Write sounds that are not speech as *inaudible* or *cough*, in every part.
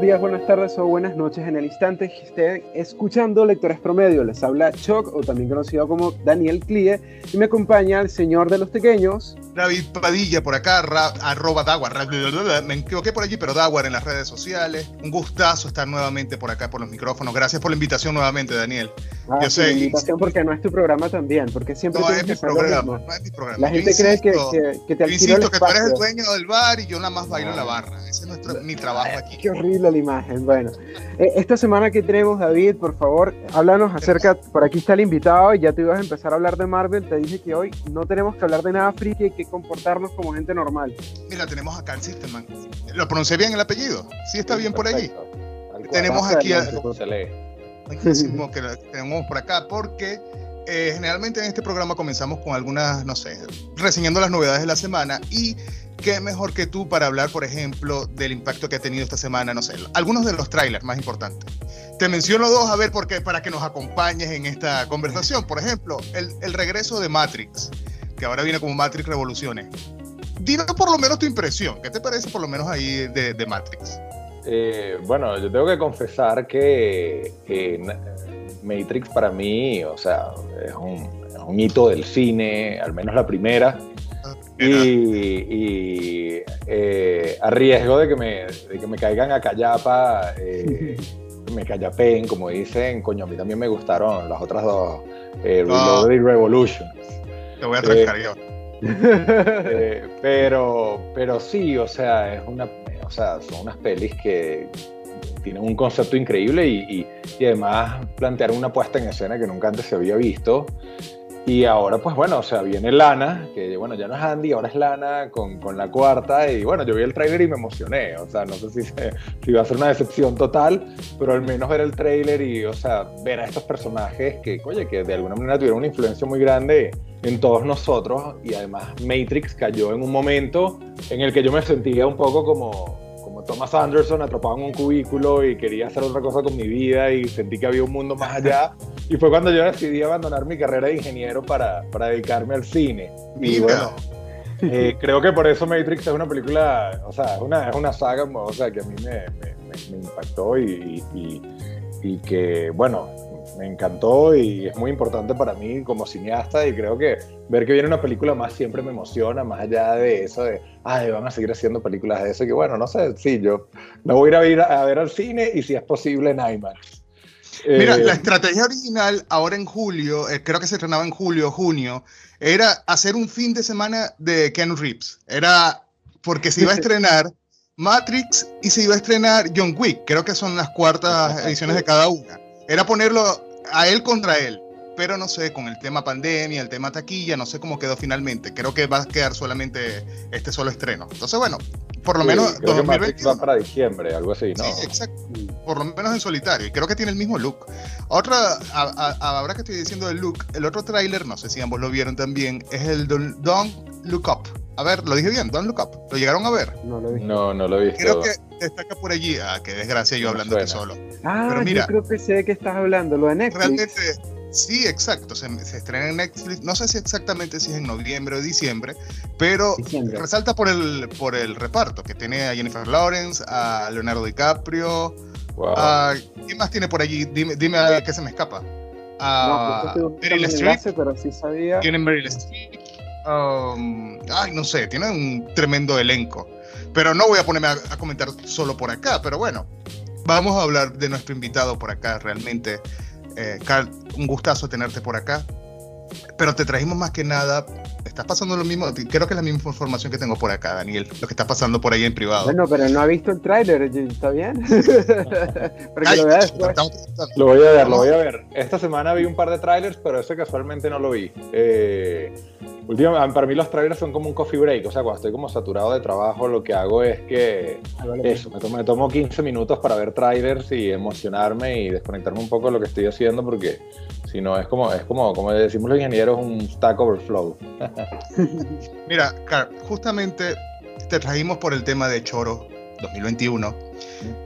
buenos días, buenas tardes o buenas noches en el instante que estén escuchando Lectores Promedio. Les habla Choc, o también conocido como Daniel Clie, y me acompaña el señor de los pequeños. David Padilla por acá, arroba Dawar, me equivoqué por allí, pero Dawar en las redes sociales. Un gustazo estar nuevamente por acá por los micrófonos. Gracias por la invitación nuevamente, Daniel. Ah, Yo sé, invitación porque no es tu programa también, porque siempre no, es mi programa, no es mi programa. La gente cree que, que, te alquilo insisto que tú eres el dueño del bar y yo nada más bailo en la barra. Ese es nuestro, mi trabajo aquí. Qué horrible la imagen. Bueno, eh, esta semana que tenemos, David, por favor, háblanos acerca, por aquí está el invitado y ya te ibas a empezar a habar de Marvel. Te dije que hoy no tenemos que hablar de nada friki, hay que comportarnos como gente normal. Mira, tenemos acá el System ¿Lo pronuncié bien el apellido? ¿Sí está bien por allí? Tenemos aquí a que *laughs* tenemos por acá, porque eh, generalmente en este programa comenzamos con algunas, no sé, reseñando las novedades de la semana y qué mejor que tú para hablar, por ejemplo, del impacto que ha tenido esta semana, no sé, algunos de los trailers más importantes. Te menciono dos, a ver, porque para que nos acompañes en esta conversación. Por ejemplo, el, regreso de Matrix, que ahora viene como Matrix Revoluciones. Dime por lo menos tu impresión, ¿qué te parece por lo menos ahí de, de Matrix? Eh, bueno, yo tengo que confesar que, Matrix para mí, o sea, es un, hito del cine, al menos la primera. Y, eh, a riesgo de que me, que me caigan a callapa, eh, *laughs* me callapeen, como dicen, coño, a mí también me gustaron las otras dos, eh, Reloaded y Revolution. Te voy a trancar yo. *laughs* pero, pero sí, o sea, es una, o sea, son unas pelis que tienen un concepto increíble y, y, además plantearon una puesta en escena que nunca antes se había visto. Y ahora, pues bueno, o sea, viene Lana, que bueno, ya no es Andy, ahora es Lana con, con la cuarta. Y bueno, yo vi el trailer y me emocioné. O sea, no sé si, si va a ser una decepción total, pero al menos ver el trailer y, o sea, ver a estos personajes que, oye, que de alguna manera tuvieron una influencia muy grande en todos nosotros. Y además, Matrix cayó en un momento en el que yo me sentía un poco como Thomas Anderson atrapado en un cubículo y quería hacer otra cosa con mi vida y sentí que había un mundo más allá. *laughs* Y fue cuando yo decidí abandonar mi carrera de ingeniero para, para dedicarme al cine. Y bueno, eh, *laughs* creo que por eso Matrix es una película, o sea, es una, es una saga o sea, que a mí me, me, me impactó y, y, y que, bueno, me encantó y es muy importante para mí como cineasta y creo que ver que viene una película más siempre me emociona, más allá de eso de, ay, van a seguir haciendo películas de eso, que bueno, no sé, sí, yo la voy a ir a, ver al cine y si es posible en IMAX. Mira, la eh, estrategia original ahora en julio, eh, creo que se estrenaba en julio, junio, era hacer un fin de semana de Ken Reeves. Era porque se iba a estrenar Matrix y se iba a estrenar John Wick. Creo que son las cuartas *laughs* ediciones de cada una. Era ponerlo a él contra él. Pero no sé, con el tema pandemia, el tema taquilla, no sé cómo quedó finalmente. Creo que va a quedar solamente este solo estreno. Entonces, bueno, por lo menos. Creo 2020, va para diciembre, algo así, ¿no? Sí, exacto. Por lo menos en solitario. Y creo que tiene el mismo look. Otra, ahora que estoy diciendo el look, el otro tráiler, no sé si ambos lo vieron también, es el Don't Look Up. A ver, lo dije bien, Don't Look Up. ¿Lo llegaron a ver? No lo vi. No, no lo he visto. Creo que destaca por allí. Ah, qué desgracia yo hablando de solo. Ah, Pero mira, yo creo que sé de qué estás hablando, lo de Netflix. Realmente Sí, exacto. Se, estrena en Netflix. No sé si exactamente si es en noviembre o diciembre, pero resalta por el, por el reparto que tiene a Jennifer Lawrence, a Leonardo DiCaprio. A, ¿Quién más tiene por allí? Dime, dime a qué se me escapa. A no, pues Meryl Streep. Pero sí sabía. Tienen Meryl Streep. Um, ay, no sé, tiene un tremendo elenco. Pero no voy a ponerme a, a comentar solo por acá, pero bueno, vamos a hablar de nuestro invitado por acá realmente. Eh, Carl, un gustazo tenerte por acá. Pero te trajimos más que nada. Estás pasando lo mismo. Creo que es la misma información que tengo por acá, Daniel. Lo que está pasando por ahí en privado. Bueno, pero no ha visto el tráiler. ¿Está bien? *laughs* lo, voy a ver, lo voy a ver. Esta semana vi un par de trailers, pero ese casualmente no lo vi. Eh, Últimamente, para mí los trailers son como un coffee break, o sea, cuando estoy como saturado de trabajo, lo que hago es que ah, eso, me tomo, me tomo 15 minutos para ver trailers y emocionarme y desconectarme un poco de lo que estoy haciendo, porque si no es como, es como, como decimos los ingenieros, un stack overflow. *laughs* Mira, Carl, justamente te trajimos por el tema de Choro 2021,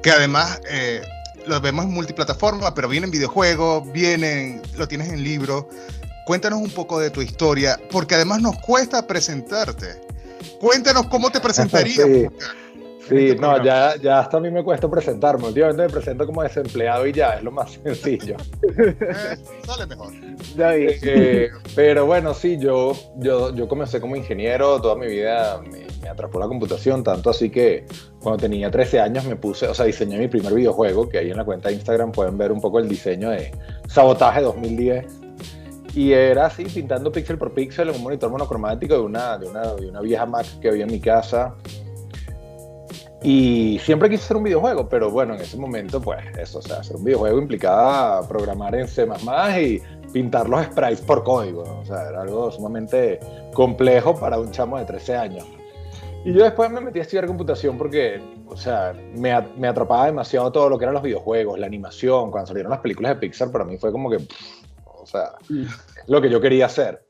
que además eh, lo vemos en multiplataforma, pero viene en videojuegos, vienen, lo tienes en libro. Cuéntanos un poco de tu historia, porque además nos cuesta presentarte. Cuéntanos cómo te presentarías. *laughs* Sí, este no, ya, ya hasta a mí me cuesta presentarme. Últimamente me presento como desempleado y ya, es lo más *laughs* sencillo. Eh, sale mejor. Eh, pero bueno, sí, yo, yo, yo comencé como ingeniero, toda mi vida me, me, atrapó la computación, tanto así que cuando tenía 13 años me puse, o sea, diseñé mi primer videojuego, que ahí en la cuenta de Instagram pueden ver un poco el diseño de Sabotaje 2010. Y era así, pintando píxel por píxel en un monitor monocromático de una, de una, de una vieja Mac que había en mi casa. Y siempre quise hacer un videojuego, pero bueno, en ese momento, pues eso, o sea, hacer un videojuego implicaba programar en C y pintar los sprites por código. O sea, era algo sumamente complejo para un chamo de 13 años. Y yo después me metí a estudiar computación porque, o sea, me, me atrapaba demasiado todo lo que eran los videojuegos, la animación. Cuando salieron las películas de Pixar, para mí fue como que, o sea, lo que yo quería hacer.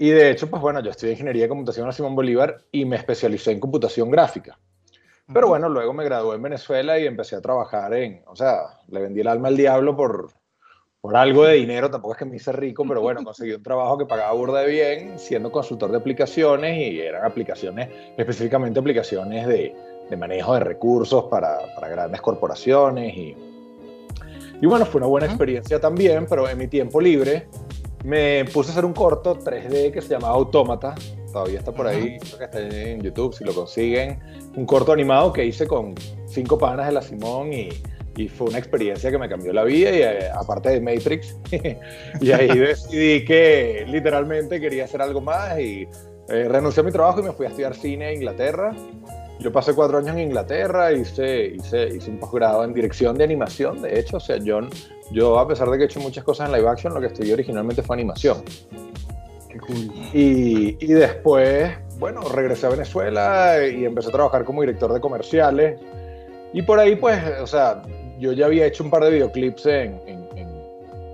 Y de hecho, pues bueno, yo estudié ingeniería de computación en Simón Bolívar y me especialicé en computación gráfica. Pero bueno, luego me gradué en Venezuela y empecé a trabajar en, o sea, le vendí el alma al diablo por, por algo de dinero, tampoco es que me hice rico, pero bueno, conseguí un trabajo que pagaba burda de bien, siendo consultor de aplicaciones y eran aplicaciones, específicamente aplicaciones de, de manejo de recursos para, para, grandes corporaciones y, y bueno, fue una buena experiencia también, pero en mi tiempo libre me puse a hacer un corto 3D que se llamaba Autómata, todavía está por ahí, creo que está en YouTube si lo consiguen. Un corto animado que hice con cinco panas de la Simón y, y fue una experiencia que me cambió la vida y eh, aparte de Matrix. *laughs* y ahí decidí que literalmente quería hacer algo más y eh, renuncié a mi trabajo y me fui a estudiar cine a Inglaterra. Yo pasé cuatro años en Inglaterra, hice, hice, hice un posgrado en dirección de animación, de hecho, o sea, yo, yo a pesar de que he hecho muchas cosas en live action, lo que estudié originalmente fue animación. Y, y, después, bueno, regresé a Venezuela y empecé a trabajar como director de comerciales. Y por ahí, pues, o sea, yo ya había hecho un par de videoclips en, en,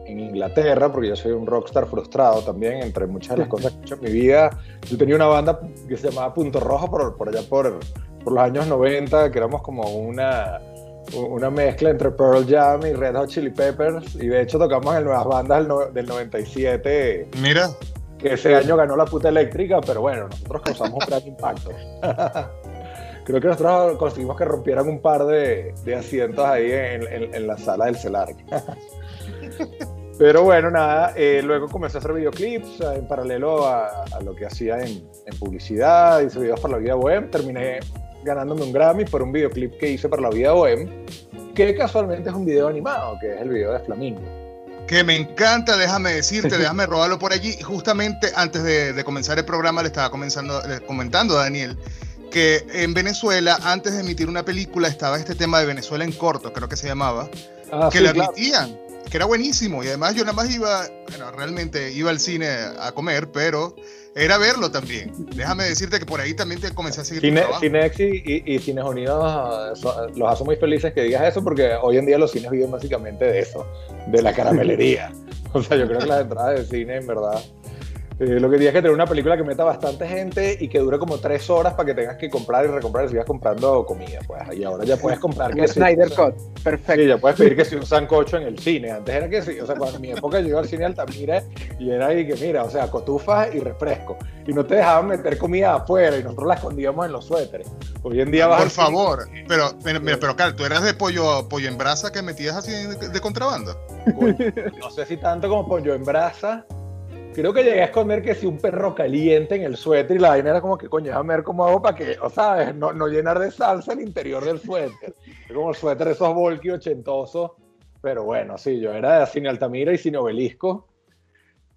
en, Inglaterra, porque yo soy un rockstar frustrado también, entre muchas de las cosas que he hecho en mi vida. Yo tenía una banda que se llamaba Punto Rojo por, por allá por, por los años 90, que éramos como una, una mezcla entre Pearl Jam y Red Hot Chili Peppers. Y de hecho tocamos en Nuevas Bandas del, del 97. Mira que ese año ganó la puta eléctrica, pero bueno, nosotros causamos un gran impacto. *laughs* Creo que nosotros conseguimos que rompieran un par de, de asientos ahí en, en, la sala del CELAR. *laughs* Pero bueno, nada, eh, luego comencé a hacer videoclips en paralelo a, a lo que hacía en, en, publicidad, hice videos para la vida web, terminé ganándome un Grammy por un videoclip que hice para la vida web, que casualmente es un video animado, que es el video de Flamingo que me encanta, déjame decirte, déjame robarlo por allí. Justamente antes de, comenzar el programa le estaba comenzando, comentando a Daniel que en Venezuela, antes de emitir una película, estaba este tema de Venezuela en corto, creo que se llamaba, ah, que la emitían, que era buenísimo. Y además yo nada más iba, bueno, realmente iba al cine a comer, pero era verlo también. Déjame decirte que por ahí también te comencé a seguir. Cine, Cinex y, y, Cines Unidos los hace muy felices que digas eso porque hoy en día los cines viven básicamente de eso, de la caramelería. *laughs* o sea, yo creo que las entradas de cine, en verdad, eh, lo que tienes que tener una película que meta bastante gente y que dure como tres horas para que tengas que comprar y recomprar y sigas comprando comida. Pues y ahora ya puedes comprar que Snyder Cut, perfecto. Sí, ya puedes pedir que si un sancocho en el cine. Antes era que sí, o sea, cuando en mi época yo iba al cine Altamira y era ahí que mira, o sea, cotufas y refresco. Y no te dejaban meter comida afuera y nosotros la escondíamos en los suéteres. Hoy en día vas Por favor, pero, mira, pero Carl, tú eras de pollo, pollo en brasa que metías así de, de contrabando. no sé si tanto como pollo en brasa Creo que llegué a esconder que si un perro caliente en el suéter y la vaina era como que coño, déjame ver cómo hago para que, o sabes, no, no llenar de salsa el interior del suéter. Es como el suéter esos volky ochentosos. Pero bueno, sí, yo era de cine Altamira y cine Obelisco.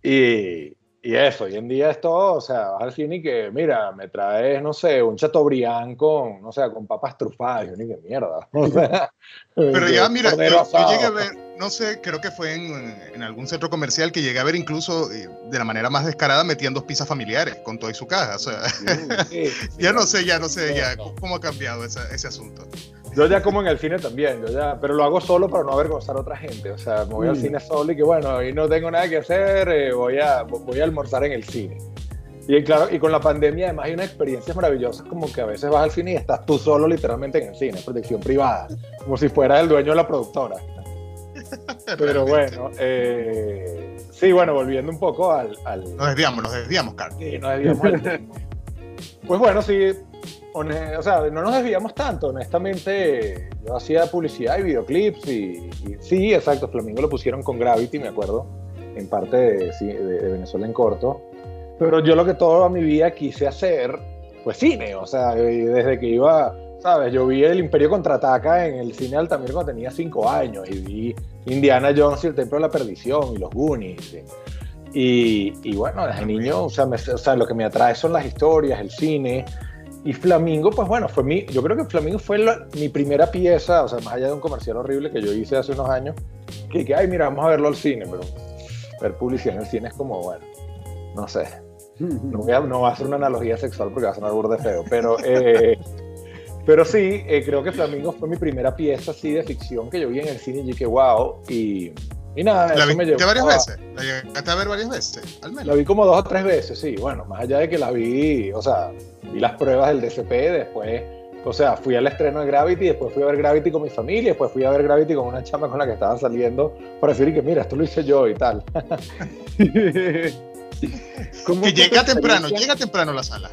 Y, y eso, hoy en día es todo, o sea, vas al cine y que, mira, me traes, no sé, un chateaubriand con, no sé, con papas trufadas, yo ni qué mierda. *laughs* O sea, Pero ya, mira, yo, llegué a ver, no sé, creo que fue en, en, algún centro comercial que llegué a ver incluso eh, de la manera más descarada metiendo pizzas familiares con todo y su caja, o sea, *laughs* ya no sé, ya no sé, ya cómo ha cambiado ese, ese asunto. Yo ya como en el cine también, yo ya, pero lo hago solo para no avergonzar a otra gente. O sea, me voy al mm. cine solo y que bueno, hoy no tengo nada que hacer, eh, voy, a, voy a almorzar en el cine. Y claro, y con la pandemia además hay una experiencia maravillosa como que a veces vas al cine y estás tú solo literalmente en el cine, protección privada, como si fuera el dueño de la productora. *laughs* Pero bueno, eh, sí, bueno, volviendo un poco al... al... Nos desviamos, nos desviamos, Carlos. Sí, nos desviamos al Pues bueno, sí, o sea, no nos desviamos tanto, honestamente. Yo hacía publicidad y videoclips y, sí, exacto, Flamingo lo pusieron con Gravity, me acuerdo, en parte de, Venezuela en corto. Pero yo lo que toda mi vida quise hacer fue cine, o sea, desde que iba, ¿sabes? Yo vi El Imperio Contraataca en el cine Altamir cuando tenía cinco años y vi Indiana Jones y El Templo de la Perdición y Los Goonies. Y, y bueno, desde niño, o sea, o sea, lo que me atrae son las historias, el cine. Y Flamingo, pues bueno, fue mi, yo creo que Flamingo fue mi primera pieza, o sea, más allá de un comercial horrible que yo hice hace unos años, que, que ay, mira, vamos a verlo al cine, pero ver publicidad en el cine es como, bueno, no sé. *laughs* No, voy a, no va a ser una analogía sexual porque va a sonar burde feo, pero, eh, pero sí, eh, creo que Flamingo fue mi primera pieza así de ficción que yo vi en el cine y dije, wow, y, y nada, ¿La eso me llevó. varias veces? ¿La llegaste a ver varias veces? Al menos. La vi como dos o tres veces, sí. Bueno, más allá de que la vi, o sea, vi las pruebas del DCP, después, o sea, fui al estreno de Gravity, después fui a ver Gravity con mi familia, después fui a ver Gravity con una chama con la que estaba saliendo para decir que mira, esto lo hice yo y tal. *laughs* que llega temprano, llega temprano a la sala.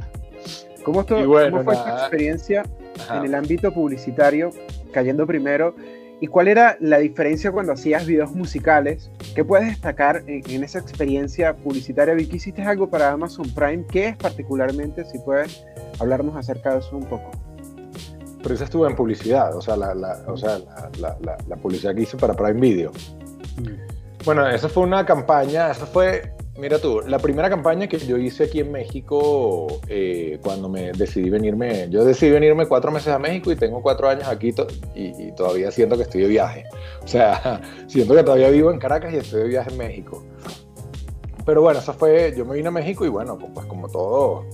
¿Cómo, ¿cómo fue tu experiencia en el ámbito publicitario, cayendo primero ¿Y cuál era la diferencia cuando hacías videos musicales? ¿Qué puedes destacar en, esa experiencia publicitaria? Vi que hiciste algo para Amazon Prime. ¿Qué es particularmente? Si puedes hablarnos acerca de eso un poco. Pero eso estuvo en publicidad, o sea, la, o sea, la, publicidad que hice para Prime Video. Mm. Bueno, esa fue una campaña, esa fue Mira tú, la primera campaña que yo hice aquí en México, eh, cuando me decidí venirme, yo decidí venirme cuatro meses a México y tengo cuatro años aquí y, todavía siento que estoy de viaje. O sea, *laughs* siento que todavía vivo en Caracas y estoy de viaje en México. Pero bueno, eso fue, yo me vine a México y bueno, pues como todo,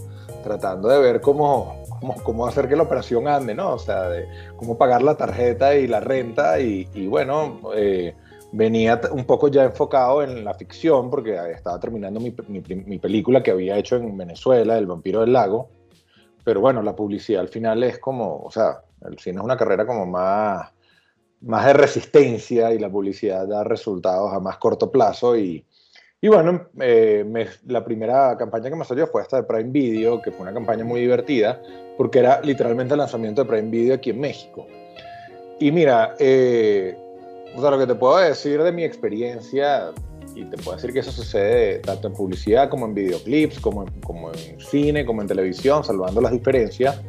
tratando de ver cómo, cómo, hacer que la operación ande, ¿no? O sea, de cómo pagar la tarjeta y la renta y, y bueno, eh, venía un poco ya enfocado en la ficción, porque estaba terminando mi, película que había hecho en Venezuela, El vampiro del lago. Pero bueno, la publicidad al final es como, o sea, el cine es una carrera como más, más de resistencia y la publicidad da resultados a más corto plazo. Y, y bueno, eh, la primera campaña que me salió fue esta de Prime Video, que fue una campaña muy divertida, porque era literalmente el lanzamiento de Prime Video aquí en México. Y mira, eh, o sea, lo que te puedo decir de mi experiencia, y te puedo decir que eso sucede tanto en publicidad como en videoclips, como en, como en cine, como en televisión, salvando las diferencias,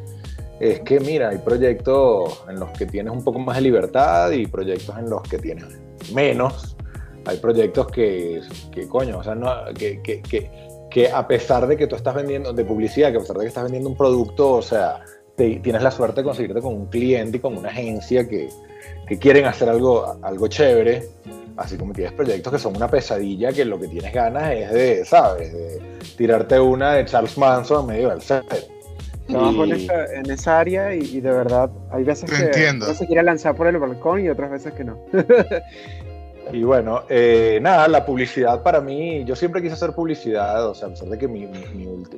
es que mira, hay proyectos en los que tienes un poco más de libertad y proyectos en los que tienes menos. Hay proyectos que, coño, o sea, no, que, que, que, que a pesar de que tú estás vendiendo, de publicidad, que a pesar de que estás vendiendo un producto, o sea, tienes la suerte de conseguirte con un cliente y con una agencia que, que quieren hacer algo, algo chévere, así como tienes proyectos que son una pesadilla, que lo que tienes ganas es de, ¿sabes? De tirarte una de Charles Manson en medio del set. Trabajo en, esa, en esa área y, de verdad hay veces que no se quiere lanzar por el balcón y otras veces que no. *laughs* Y bueno, eh, nada, la publicidad para mí, yo siempre quise hacer publicidad, o sea, a pesar de que mi,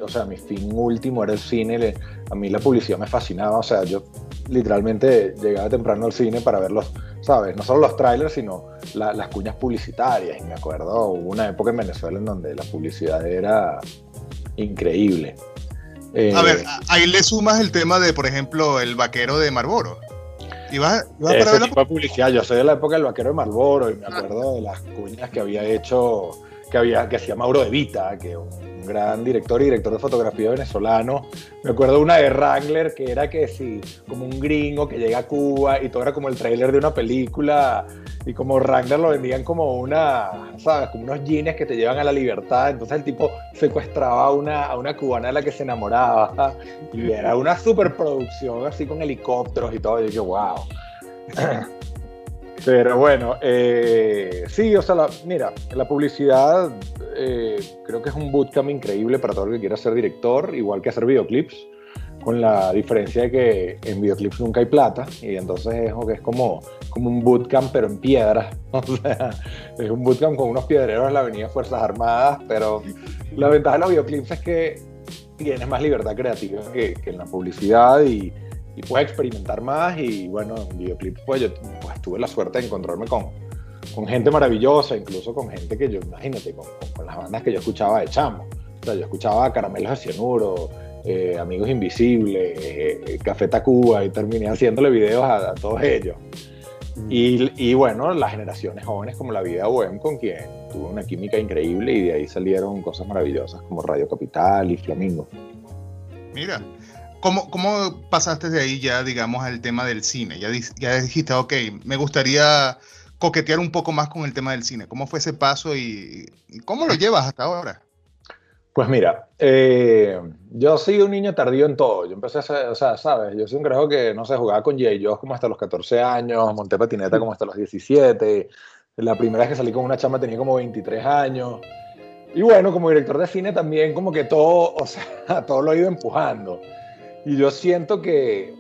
o sea, mi fin último era el cine, a mí la publicidad me fascinaba, o sea, yo literalmente llegaba temprano al cine para ver los, ¿sabes? No solo los trailers, sino las cuñas publicitarias. Y me acuerdo, hubo una época en Venezuela en donde la publicidad era increíble. a ver, eh, ahí le sumas el tema de, por ejemplo, el vaquero de Marlboro. ¿Y vas, Ese tipo de publicidad. Yo soy de la época del vaquero de Marlboro y me acuerdo de las cuñas que había hecho, que había, que hacía Mauro de Vita, que un, gran director y director de fotografía venezolano. Me acuerdo una de Wrangler que era que sí, como un gringo que llega a Cuba y todo era como el tráiler de una película y como Wrangler lo vendían como una, ¿sabes? Como unos jeans que te llevan a la libertad. Entonces el tipo secuestraba a una, a una cubana de la que se enamoraba y era una superproducción así con helicópteros y todo. Y yo, wow. *laughs* Pero bueno, eh, sí, o sea, mira, la publicidad eh, creo que es un bootcamp increíble para todo el que quiera ser director, igual que hacer videoclips, con la diferencia de que en videoclips nunca hay plata, y entonces es, es como, como un bootcamp pero en piedras. *laughs* O sea, es un bootcamp con unos piedreros en la Avenida Fuerzas Armadas, pero la ventaja de los videoclips es que tienes más libertad creativa que, que en la publicidad y y puedes experimentar más y bueno, en videoclips pues yo pues, tuve la suerte de encontrarme con, con gente maravillosa, incluso con gente que yo, imagínate, con, con, las bandas que yo escuchaba de chamo. O sea, yo escuchaba Caramelos de Cianuro, eh, Amigos Invisibles, eh, Café Tacuba, y terminé haciéndole videos a, todos ellos. Mm. Y, y, bueno, las generaciones jóvenes como La Vida Bohem, con quien tuve una química increíble y de ahí salieron cosas maravillosas como Radio Capital y Flamingo. Mira, ¿Cómo, ¿Cómo, pasaste de ahí ya, digamos, al tema del cine? Ya, dijiste, ok, me gustaría coquetear un poco más con el tema del cine. ¿Cómo fue ese paso y, cómo lo llevas hasta ahora? Pues mira, eh, yo soy un niño tardío en todo. Yo empecé a hacer, o sea, ¿sabes? Yo soy un grajo que, no sé, jugaba con Jay yo como hasta los 14 años, monté patineta como hasta los 17. La primera vez que salí con una chama tenía como 23 años. Y bueno, como director de cine también como que todo, o sea, *laughs* todo lo he ido empujando. Y yo siento que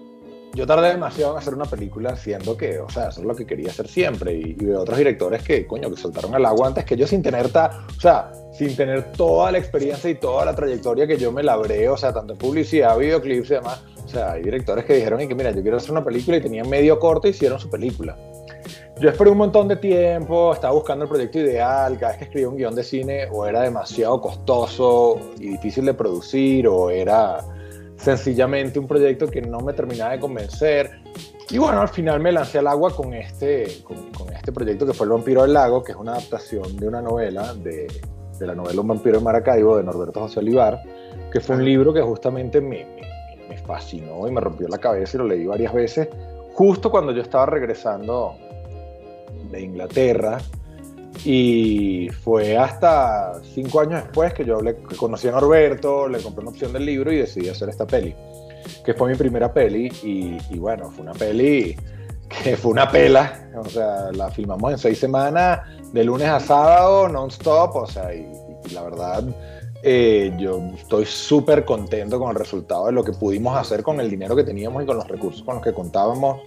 yo tardé demasiado en hacer una película siendo que, o sea, eso es lo que quería hacer siempre. Y, veo otros directores que, coño, que soltaron al agua antes que yo sin tener, ta, o sea, sin tener toda la experiencia y toda la trayectoria que yo me labré, o sea, tanto en publicidad, videoclips y demás. O sea, hay directores que dijeron y que, mira, yo quiero hacer una película y tenían medio corto y hicieron su película. Yo esperé un montón de tiempo, estaba buscando el proyecto ideal, cada vez que escribía un guion de cine o era demasiado costoso y difícil de producir o era sencillamente un proyecto que no me terminaba de convencer. Y bueno, al final me lancé al agua con este, con, este proyecto que fue El vampiro del lago, que es una adaptación de una novela, de, de la novela Un vampiro en Maracaibo, de Norberto José Olivar, que fue un libro que justamente me, me, me fascinó y me rompió la cabeza y lo leí varias veces, justo cuando yo estaba regresando de Inglaterra y fue hasta cinco años después que yo hablé, que conocí a Norberto, le compré una opción del libro y decidí hacer esta peli, que fue mi primera peli. Y, bueno, fue una peli que fue una pela. O sea, la filmamos en seis semanas, de lunes a sábado, non-stop. O sea, y, la verdad, eh, yo estoy súper contento con el resultado de lo que pudimos hacer con el dinero que teníamos y con los recursos con los que contábamos.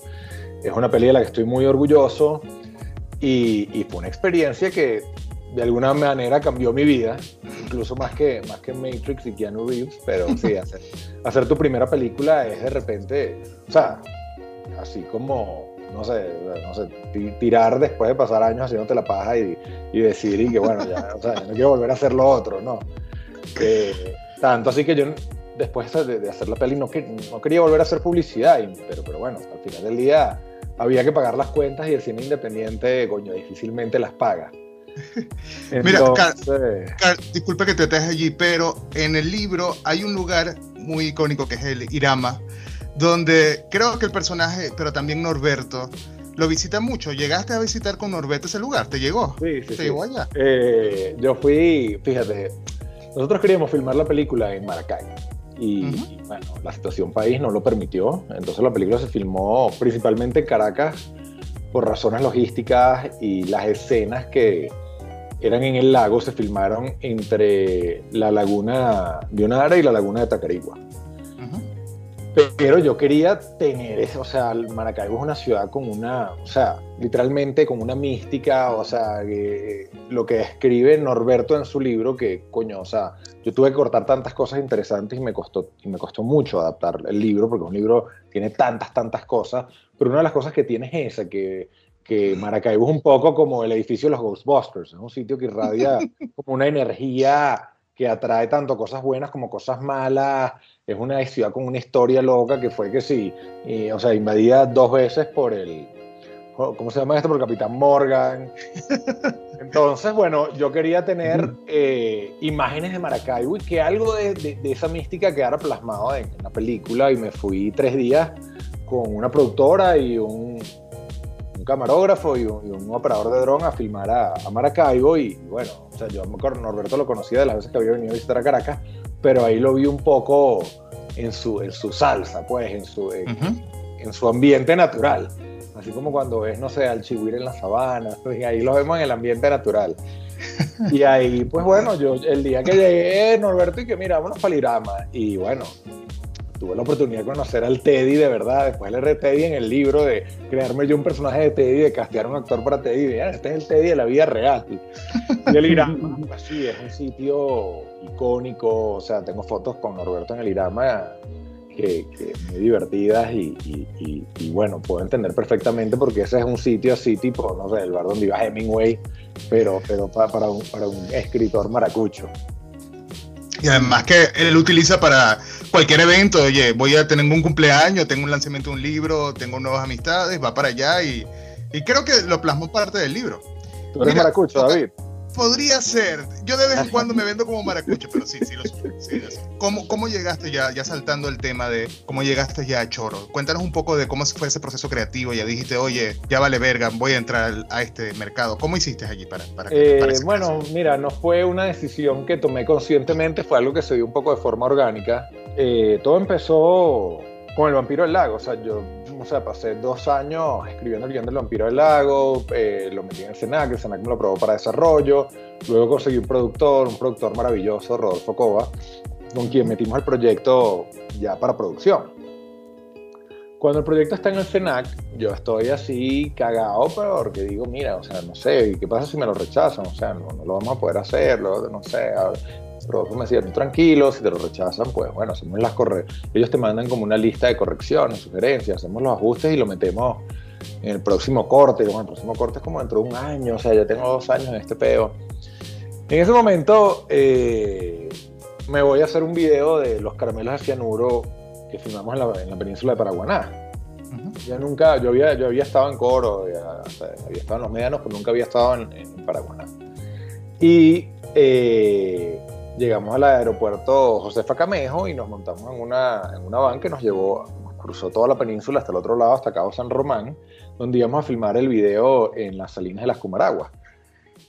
Es una peli de la que estoy muy orgulloso. Y, fue una experiencia que de alguna manera cambió mi vida, incluso más que, más que Matrix y Keanu Reeves, pero *laughs* sí, hacer, hacer tu primera película es de repente, o sea, así como, no sé, no sé, tirar después de pasar años haciéndote la paja y, y decir, y que bueno, ya, o sea, no quiero volver a hacer lo otro, ¿no? tanto así que yo después de, hacer la peli no, que, no quería volver a hacer publicidad, pero, pero bueno, al final del día había que pagar las cuentas y el cine independiente, coño, difícilmente las paga. *laughs* Mira, disculpa que te deje allí, pero en el libro hay un lugar muy icónico que es el Irama, donde creo que el personaje, pero también Norberto, lo visita mucho. ¿Llegaste a visitar con Norberto ese lugar? ¿Te llegó? Sí, sí. ¿Te llegó allá? Eh, yo fui, fíjate, nosotros queríamos filmar la película en Maracay. Y, bueno, la situación país no lo permitió. Entonces la película se filmó principalmente en Caracas por razones logísticas y las escenas que eran en el lago se filmaron entre la laguna de Onara y la laguna de Tacarigua. Pero yo quería tener eso, o sea, Maracaibo es una ciudad con una, o sea, literalmente con una mística, o sea, lo que escribe Norberto en su libro, que coño, o sea, yo tuve que cortar tantas cosas interesantes y me costó, y me costó mucho adaptar el libro, porque un libro tiene tantas, tantas cosas, pero una de las cosas que tiene es esa, que, que Maracaibo es un poco como el edificio de los Ghostbusters, es un sitio que irradia *laughs* como una energía que atrae tanto cosas buenas como cosas malas, es una ciudad con una historia loca que fue que sí, o sea, invadida dos veces por el, ¿cómo se llama esto? Por el Capitán Morgan. *laughs* Entonces, bueno, yo quería tener eh, imágenes de Maracaibo y que algo de, esa mística quedara plasmado en, la película y me fui tres días con una productora y un, camarógrafo y un, operador de dron a filmar a, Maracaibo y, bueno, o sea, yo Norberto lo conocía de las veces que había venido a visitar a Caracas pero ahí lo vi un poco en su, en su salsa, pues, en su, en, su ambiente natural. Así como cuando ves, no sé, al chihuire en la sabana, *laughs* pues, ahí lo vemos en el ambiente natural. *laughs* Y ahí, pues bueno, yo el día que llegué, Norberto, y que mira, vámonos para Irama. Y bueno, tuve la oportunidad de conocer al Teddy de verdad. Después le re Teddy en el libro de crearme yo un personaje de Teddy, de castear un actor para Teddy. Y, este es el Teddy de la vida real. Y el Irama, *laughs* pues sí, es un sitio icónico. O sea, tengo fotos con Norberto en el Irama que, muy divertidas y, y, bueno, puedo entender perfectamente porque ese es un sitio así tipo, no sé, el bar donde iba Hemingway, pero, pero para, un, para un escritor maracucho. Y además que él utiliza para cualquier evento, oye, voy a tener un cumpleaños, tengo un lanzamiento de un libro, tengo nuevas amistades, va para allá y, y creo que lo plasmó parte del libro. Tú eres maracucho, David. Podría ser. Yo de vez en cuando me vendo como maracucho, pero sí, sí lo soy. ¿Cómo, ¿Cómo, llegaste ya, ya saltando el tema de cómo llegaste ya a Choro? Cuéntanos un poco de cómo fue ese proceso creativo. Ya dijiste, oye, ya vale verga, voy a entrar a este mercado. ¿Cómo hiciste allí para, para eh, Bueno, mira, no fue una decisión que tomé conscientemente, fue algo que se dio un poco de forma orgánica. Eh, todo empezó con el vampiro del lago. O sea, yo o sea, pasé dos años escribiendo el guion del vampiro del lago, eh, lo metí en el Senac, el Senac me lo aprobó para desarrollo, luego conseguí un productor, un productor maravilloso, Rodolfo Cova, con quien metimos el proyecto ya para producción. Cuando el proyecto está en el Senac, yo estoy así cagado, porque digo, mira, o sea, no sé, ¿qué pasa si me lo rechazan? O sea, no, no lo vamos a poder hacer, no sé, Rodolfo me decía, tranquilo, si te lo rechazan, pues bueno, hacemos las correcciones. Ellos te mandan como una lista de correcciones, sugerencias, hacemos los ajustes y lo metemos en el próximo corte. Bueno, el próximo corte es como dentro de un año, o sea, ya tengo dos años en este peo. En ese momento eh, me voy a hacer un video de los caramelos de cianuro que filmamos en la, península de Paraguaná. Ya nunca, yo había, yo había estado en coro, había estado en los medianos, pero nunca había estado en, en Paraguaná. Y eh, llegamos al aeropuerto Josefa Camejo y nos montamos en una, en una van que nos llevó, nos cruzó toda la península hasta el otro lado, hasta Cabo San Román, donde íbamos a filmar el video en las salinas de las Cumaraguas.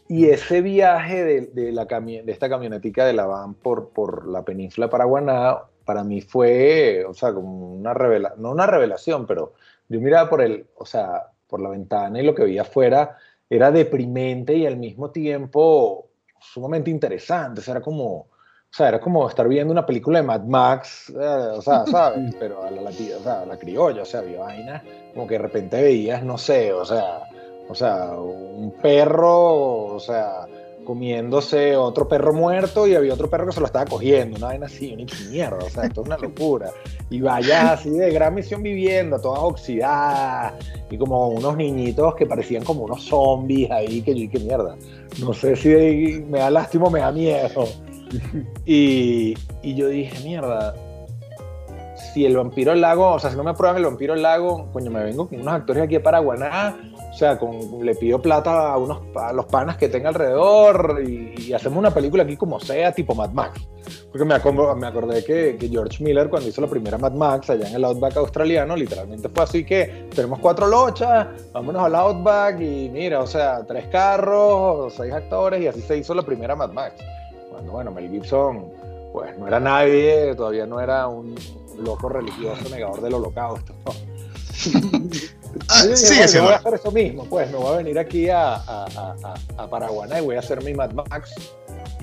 Y ese viaje de, de, la de esta camionetica de la van por, por la península Paraguaná, para mí fue, o sea, como una revelación, no una revelación, pero yo miraba por el, o sea, por la ventana y lo que veía afuera era deprimente y al mismo tiempo sumamente interesante, era como, o sea, era como estar viendo una película de Mad Max, eh, o sea, *laughs* ¿sabes? Pero a la, o sea, la criolla, o sea, había vainas como que de repente veías, no sé, o sea, o sea, un perro, o sea, comiéndose otro perro muerto y había otro perro que se lo estaba cogiendo, una vaina así, una mierda, o sea, esto es una locura. Y vaya así de gran misión viviendo, todas oxidadas, y como unos niñitos que parecían como unos zombies ahí, que yo, qué mierda. No sé si me da lástima o me da miedo. *laughs* Y, y yo dije, mierda, si el vampiro del lago, o sea, si no me prueban el vampiro del lago, coño, me vengo con unos actores aquí a Paraguaná sea, con, le pido plata a, unos, a los panas que tenga alrededor y, hacemos una película aquí como sea, tipo Mad Max. Porque me, me acordé que, que, George Miller, cuando hizo la primera Mad Max allá en el Outback australiano, literalmente fue así que tenemos cuatro lochas, vámonos al Outback y mira, o sea, tres carros, seis actores y así se hizo la primera Mad Max. Cuando, bueno, Mel Gibson, pues no era nadie, todavía no era un loco religioso negador del holocausto. *laughs* Ah, sí, voy a hacer eso mismo, pues me voy a venir aquí a, a, a, Paraguaná y voy a hacer mi Mad Max.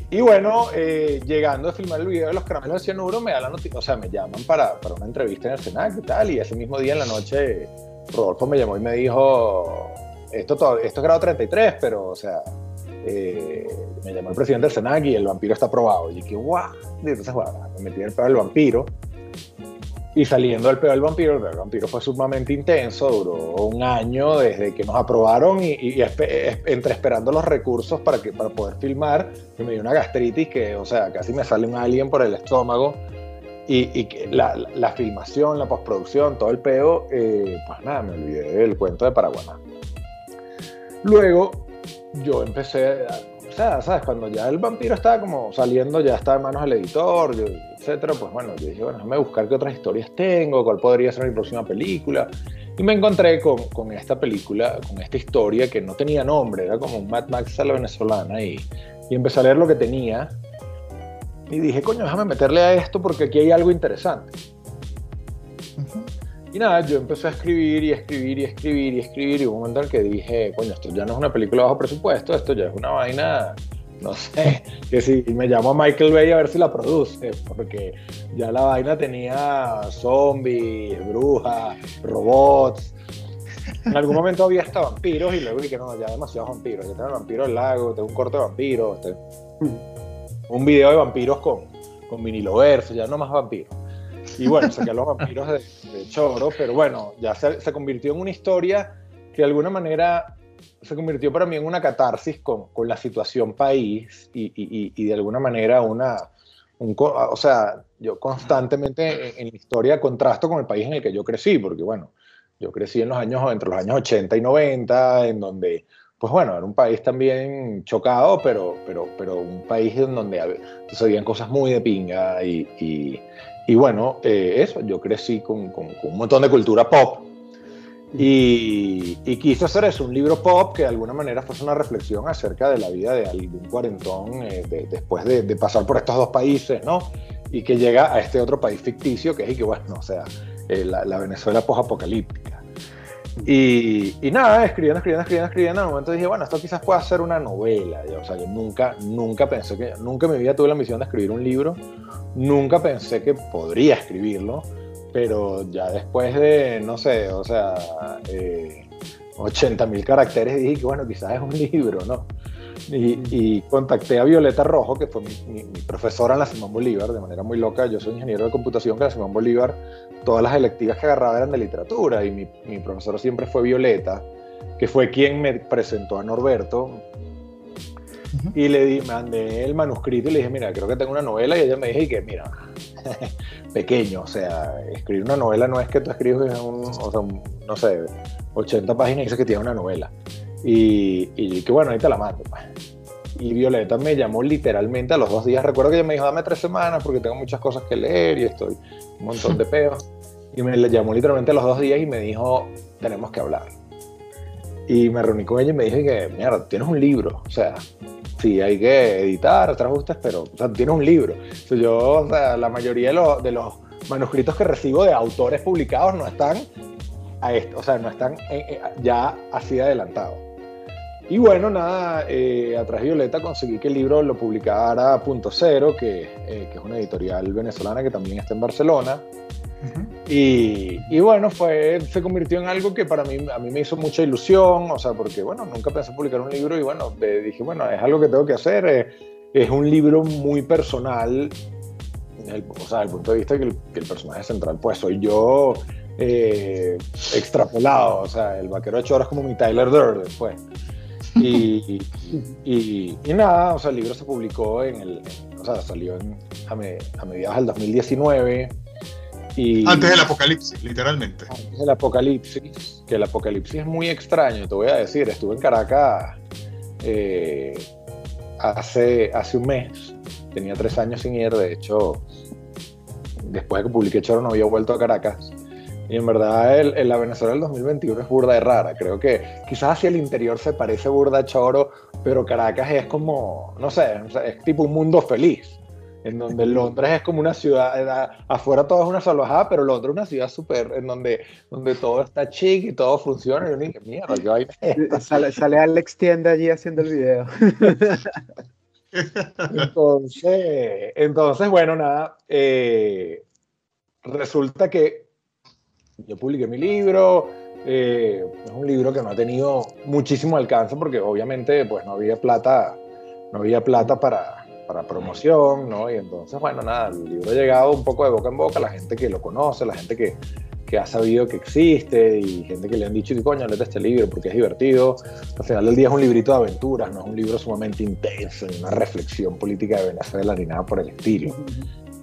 Y bueno, eh, llegando a filmar el video de los caramelos de cianuro, me da la noticia, o sea, me llaman para, para, una entrevista en el Senac y tal, y ese mismo día en la noche, Rodolfo me llamó y me dijo, esto, todo, esto es grado 33, pero, o sea, eh, me llamó el presidente del Senac y el vampiro está aprobado. Y dije, guau, entonces, bueno, me metí en el pedo del vampiro y saliendo del peor del vampiro, el peor vampiro fue sumamente intenso, duró un año desde que nos aprobaron y, entre esperando los recursos para, para poder filmar, que me dio una gastritis que, o sea, casi me sale un alien por el estómago. Y, la, la, filmación, la postproducción, todo el peo, eh, pues nada, me olvidé del cuento de Paraguaná. Luego, yo empecé, o sea, ¿sabes? Cuando ya el vampiro estaba como saliendo, ya estaba en manos del editor, yo, etcétera, pues bueno, yo dije, bueno, déjame buscar qué otras historias tengo, cuál podría ser mi próxima película. Y me encontré con, con, esta película, con esta historia que no tenía nombre, era como un Mad Max a la venezolana. Y, y empecé a leer lo que tenía. Y dije, coño, déjame meterle a esto porque aquí hay algo interesante. Y nada, yo empecé a escribir y escribir y escribir y escribir. Y hubo un momento en el que dije, coño, esto ya no es una película bajo presupuesto, esto ya es una vaina no sé, que si me llamo a Michael Bay a ver si la produce, porque ya la vaina tenía zombies, brujas, robots. En algún momento había hasta vampiros y luego dije, no, ya demasiados vampiros. Ya tengo el vampiro del lago, tengo un corte de vampiros, un video de vampiros con, con mini ya no más vampiros. Y bueno, saqué a los vampiros de, choro, pero bueno, ya se convirtió en una historia que de alguna manera se convirtió para mí en una catarsis con, con la situación país y, y, y, de alguna manera una, un, o sea, yo constantemente en, la historia contrasto con el país en el que yo crecí, porque bueno, yo crecí en los años, entre los años 80 y 90, en donde, pues bueno, era un país también chocado, pero, pero, pero un país en donde sucedían cosas muy de pinga y, y, bueno, eh, eso, yo crecí con, con, un montón de cultura pop. Y, y, quise hacer eso, un libro pop que de alguna manera fuese una reflexión acerca de la vida de algún cuarentón eh, después de, de, pasar por estos dos países, ¿no? Y que llega a este otro país ficticio que es y que, bueno, o sea, eh, la, la, Venezuela post-apocalíptica. Y, y, nada, escribiendo, escribiendo, escribiendo, escribiendo, en un momento dije, bueno, esto quizás pueda ser una novela. o sea, yo nunca, nunca pensé que, nunca en mi vida tuve la misión de escribir un libro, nunca pensé que podría escribirlo, pero ya después de, no sé, o sea, eh, 80 mil caracteres dije que, bueno, quizás es un *laughs* libro, ¿no? Y, contacté a Violeta Rojo, que fue mi, profesora en la Simón Bolívar, de manera muy loca. Yo soy ingeniero de computación, que la Simón Bolívar, todas las electivas que agarraba eran de literatura, y mi, mi profesora siempre fue Violeta, que fue quien me presentó a Norberto. Y le di, mandé el manuscrito y le dije, mira, creo que tengo una novela. Y ella me dijo, que mira, *laughs* pequeño, o sea, escribir una novela no es que tú escribes un, o sea, no sé, 80 páginas y dices que tiene una novela. Y, y que bueno, ahí te la mando. Pues. Y Violeta me llamó literalmente a los dos días. Recuerdo que ella me dijo, dame tres semanas porque tengo muchas cosas que leer y estoy un montón de *laughs* peos. Y me llamó literalmente a los dos días y me dijo, tenemos que hablar. Y me reuní con ella y me dije que, mierda, tienes un libro. O sea, sí, hay que editar otras ajustes, pero sea, tienes un libro. O yo, o sea, la mayoría de los, manuscritos que recibo de autores publicados no están a esto, o sea, no están eh, eh, ya así adelantados. Y bueno, nada, eh, Violeta conseguí que el libro lo publicara Punto Cero, que, eh, que, es una editorial venezolana que también está en Barcelona. Y, y, bueno, fue, se convirtió en algo que para mí, a mí me hizo mucha ilusión, o sea, porque bueno, nunca pensé publicar un libro y bueno, dije, bueno, es algo que tengo que hacer, eh, es un libro muy personal, el, o sea, desde el punto de vista que el, que el personaje central, pues soy yo eh, extrapolado, o sea, el vaquero de Choro es como mi Tyler Durden, pues. Y, y, y, nada, o sea, el libro se publicó en el, o sea, salió en, a, me, a, mediados del 2019. Y, antes del apocalipsis, literalmente. Antes del apocalipsis, que el apocalipsis es muy extraño, te voy a decir, estuve en Caracas eh, hace, hace un mes, tenía tres años sin ir, de hecho, después de que publiqué Choro no había vuelto a Caracas. Y en verdad el, la Venezuela del 2021 es burda de rara. Creo que quizás hacia el interior se parece burda a Choro, pero Caracas es como, no sé, es tipo un mundo feliz. En donde Londres es como una ciudad, afuera todo es una salvajada, pero Londres es una ciudad súper, en donde, donde todo está chic y todo funciona. Y yo dije, mierda, yo ahí sale, sale Alex Tienda allí haciendo el video. *laughs* entonces, entonces, bueno, nada, eh, resulta que yo publiqué mi libro, eh, es un libro que no ha tenido muchísimo alcance porque obviamente pues no había plata, no había plata para, para promoción, ¿no? Y entonces, bueno, nada, el libro ha llegado un poco de boca en boca, la gente que lo conoce, la gente que, que ha sabido que existe y gente que le han dicho que coño, léete este libro porque es divertido. Al final del día es un librito de aventuras, no es un libro sumamente intenso, ni una reflexión política de Venezuela ni nada por el estilo.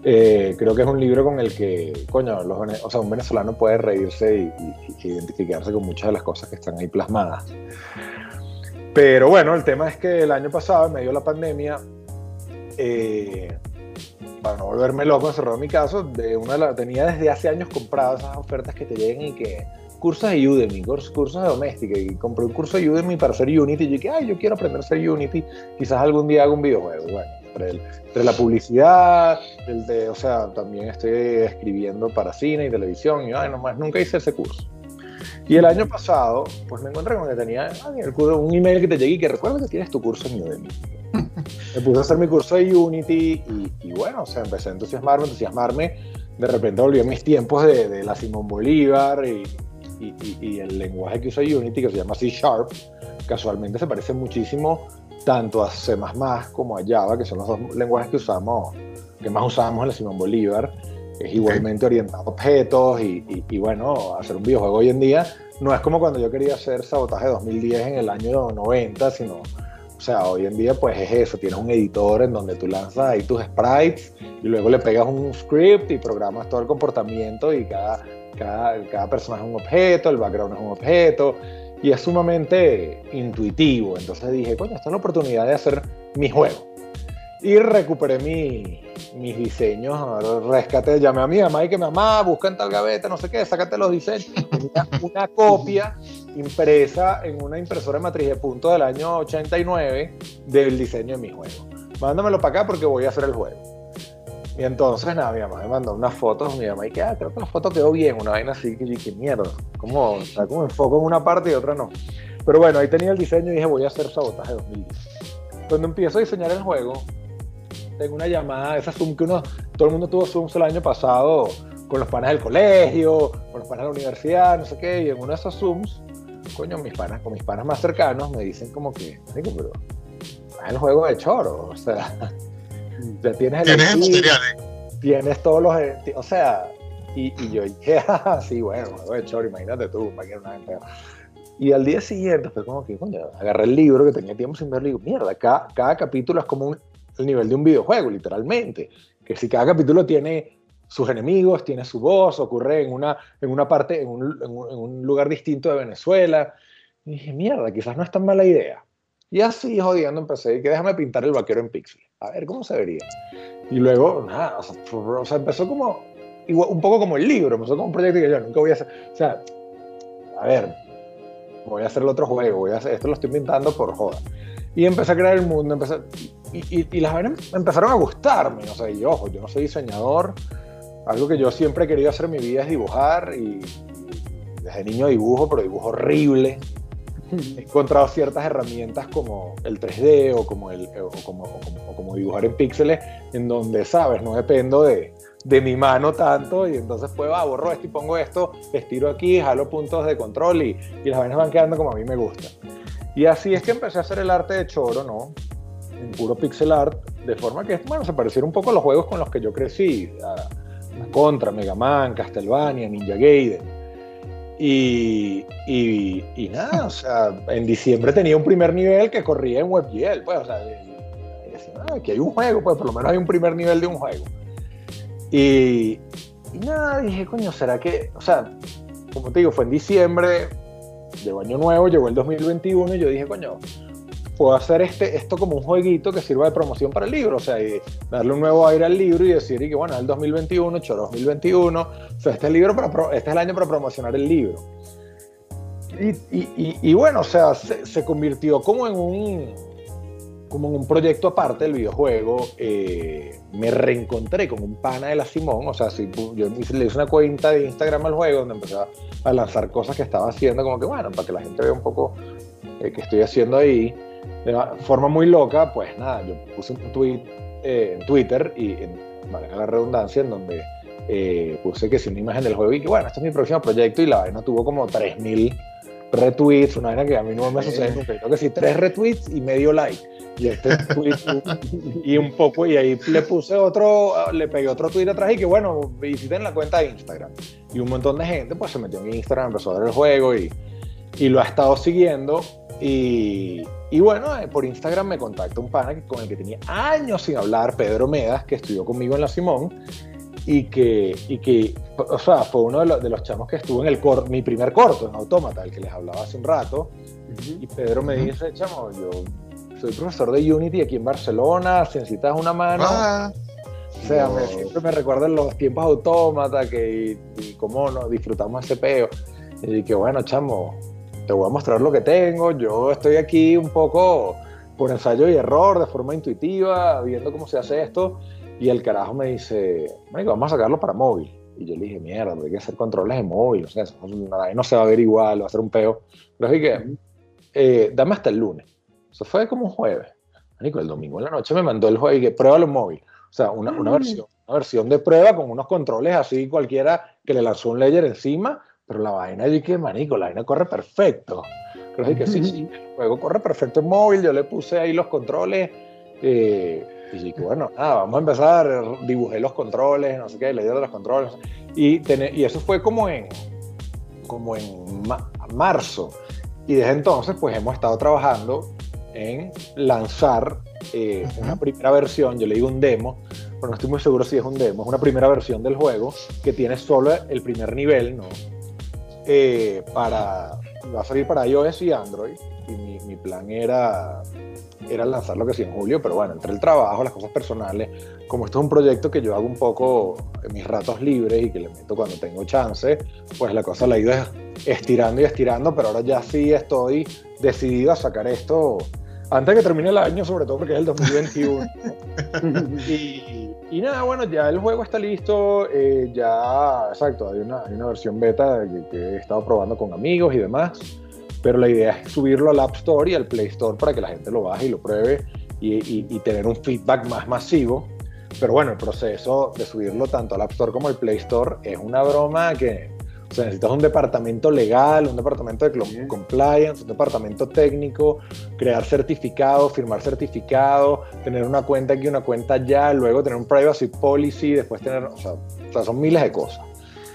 Eh, creo que es un libro con el que, coño, los, o sea, un venezolano puede reírse y, identificarse con muchas de las cosas que están ahí plasmadas. Pero bueno, el tema es que el año pasado, en medio de la pandemia, eh, para no volverme loco, encerrado en mi caso, de una tenía desde hace años comprado esas ofertas que te llegan y que cursos de Udemy, cursos, de doméstica, y compré un curso de Udemy para hacer Unity, y yo dije, ay, yo quiero aprender a hacer Unity, quizás algún día haga un videojuego, bueno entre, la publicidad, el de, o sea, también estoy escribiendo para cine y televisión, y ay, nomás nunca hice ese curso. Y el año pasado, pues me encontré con que tenía un email que te llegue y que recuerda que tienes tu curso en Udemy. *laughs* me puse a hacer mi curso de Unity y, bueno, o sea, empecé a entusiasmarme, entusiasmarme. De repente volví a mis tiempos de, de la Simón Bolívar y, y, y, el lenguaje que usa Unity, que se llama C Sharp, casualmente se parece muchísimo tanto a C++ como a Java, que son los dos lenguajes que usamos, que más usamos en la Simón Bolívar, es igualmente orientado a objetos y, bueno, hacer un videojuego hoy en día no es como cuando yo quería hacer Sabotaje 2010 en el año 90, sino, o sea, hoy en día pues es eso, tienes un editor en donde tú lanzas ahí tus sprites y luego le pegas un script y programas todo el comportamiento y cada, cada, cada personaje es un objeto, el background es un objeto y es sumamente intuitivo. Entonces dije, coño, esta es la oportunidad de hacer mi juego. Y recuperé mi, mis diseños, rescate, llamé a mi mamá y que mamá, busca en tal gaveta, no sé qué, sácate los diseños. Tenía una copia impresa en una impresora de matriz de punto del año 89 del diseño de mi juego. Mándamelo para acá porque voy a hacer el juego. Y entonces, nada, mi mamá me mandó unas fotos, mi mamá, y que, ah, creo que la foto quedó bien, una vaina así, que dije, mierda, ¿cómo, o como enfoco en una parte y otra no. Pero bueno, ahí tenía el diseño y dije, voy a hacer sabotaje 2010. Cuando empiezo a diseñar el juego, tengo una llamada, esa Zoom que uno, todo el mundo tuvo Zooms el año pasado, con los panas del colegio, con los panas de la universidad, no sé qué, y en uno de esos Zooms, coño, mis panas, con mis panas más cercanos, me dicen como que, digo, pero es el juego de choro, o sea, ya tienes el, ¿Tienes el material, Tienes todos los, o sea, y, y yo dije, *laughs* ah, sí, bueno, juego de choro, imagínate tú, para que una gente... Y al día siguiente fue como que, coño, agarré el libro que tenía tiempo sin ver y digo, mierda, cada, cada capítulo es como un, el nivel de un videojuego, literalmente. Que si cada capítulo tiene sus enemigos, tiene su voz, ocurre en una, en una parte, en un, en un, lugar distinto de Venezuela. Y dije, mierda, quizás no es tan mala idea. Y así jodiendo empecé, que déjame pintar el vaquero en pixel. A ver cómo se vería. Y luego, nada, o sea, empezó como, un poco como el libro, empezó como un proyecto que yo nunca voy a hacer. O sea, a ver, voy a hacer el otro juego, voy a hacer, esto lo estoy pintando por joda. Y empecé a crear el mundo, empecé, y, y, las vainas empezaron a gustarme. O sea, y ojo, yo no soy diseñador. Algo que yo siempre he querido hacer en mi vida es dibujar. Y, desde niño dibujo, pero dibujo horrible. *laughs* He encontrado ciertas herramientas como el 3D o como, el, o como, o como, dibujar en píxeles, en donde, ¿sabes? No dependo de, de mi mano tanto y entonces pues, ah, borro esto y pongo esto, estiro aquí, jalo puntos de control y, y las vainas van quedando como a mí me gusta. Y así es que empecé a hacer el arte de choro, ¿no? En puro pixel art, de forma que, bueno, se pareciera un poco a los juegos con los que yo crecí, Contra, Mega Man, Castlevania, Ninja Gaiden. Y, y, nada, o sea, en diciembre tenía un primer nivel que corría en WebGL, pues, o sea, y, ah, que hay un juego, pues por lo menos hay un primer nivel de un juego. Y, y nada, dije, coño, ¿será que, o sea, como te digo, fue en diciembre, llegó año nuevo, llegó el 2021 y yo dije, coño, puedo hacer este, esto como un jueguito que sirva de promoción para el libro, o sea, y darle un nuevo aire al libro y decir, y que bueno, es el 2021, Choro 2021, o sea, este es el, libro para, este es el año para promocionar el libro. Y, y, y, bueno, o sea, se, se, convirtió como en un como en un proyecto aparte del videojuego. Eh, me reencontré con un pana de la Simón, o sea, si, yo le hice una cuenta de Instagram al juego donde empecé a lanzar cosas que estaba haciendo, como que bueno, para que la gente vea un poco eh, que estoy haciendo ahí de forma muy loca, pues nada, yo puse un tweet eh, en Twitter y en la redundancia en donde eh, puse que si una imagen del juego y que bueno, este es mi próximo proyecto y la vaina tuvo como 3000 retweets, una vaina que a mí no me sucede nunca. Creo que sí, tres retweets y medio like. Y este tweet *laughs* y un poco, y ahí le puse otro, le pegué otro tweet atrás y que bueno, visiten la cuenta de Instagram. Y un montón de gente pues se metió en Instagram, empezó a ver el juego y, y lo ha estado siguiendo. Y, y bueno, eh, por Instagram me contacta un pana con el que tenía años sin hablar, Pedro Medas, que estudió conmigo en la Simón, y que, y que o sea, fue uno de los, de los chamos que estuvo en el cor, mi primer corto, en Autómata, el que les hablaba hace un rato. Y Pedro me dice, chamo, yo soy profesor de Unity aquí en Barcelona, si necesitas una mano. Ah, o sea, me, siempre me recuerdan los tiempos Autómata que, y, y cómo nos disfrutamos ese peo. Y que bueno, chamo, te voy a mostrar lo que tengo, yo estoy aquí un poco por ensayo y error, de forma intuitiva, viendo cómo se hace esto, y el carajo me dice, vamos a sacarlo para móvil. Y yo le dije, mierda, hay que hacer controles de móvil, o sea, no se va a ver igual, va a ser un peo. Pero dije, eh, dame hasta el lunes. Eso fue como un jueves. Marico, el domingo en la noche me mandó el juego y que pruébalo en móvil. O sea, una, una, versión, una versión de prueba con unos controles así cualquiera que le lanzó un layer encima pero la vaina, yo que manico, la vaina corre perfecto. Creo que sí, sí, *laughs* el juego corre perfecto en móvil, yo le puse ahí los controles. Eh, y dije, *laughs* bueno, nada, vamos a empezar, dibujé los controles, no sé qué, le di de los controles. Y, y eso fue como en, como en marzo. Y desde entonces, pues hemos estado trabajando en lanzar eh, una primera versión, yo le digo un demo, pero no estoy muy seguro si es un demo, es una primera versión del juego que tiene solo el primer nivel, ¿no? Eh, para, va a salir para iOS y Android, y mi, mi plan era era lanzarlo que sí en julio, pero bueno, entre el trabajo, las cosas personales, como esto es un proyecto que yo hago un poco en mis ratos libres y que le meto cuando tengo chance, pues la cosa la he ido estirando y estirando, pero ahora ya sí estoy decidido a sacar esto antes que termine el año, sobre todo porque es el *laughs* 2021. y, nada, bueno, ya el juego está listo, eh, ya, exacto, hay una, hay una versión beta que, he estado probando con amigos y demás pero la idea es subirlo al App Store y al Play Store para que la gente lo baje y lo pruebe y, tener un feedback más masivo. Pero bueno, el proceso de subirlo tanto al App Store como al Play Store es una broma que o sea, necesitas un departamento legal, un departamento de compliance, un departamento técnico, crear certificados, firmar certificados, tener una cuenta aquí, una cuenta allá, luego tener un privacy policy, después tener, o sea, o sea son miles de cosas.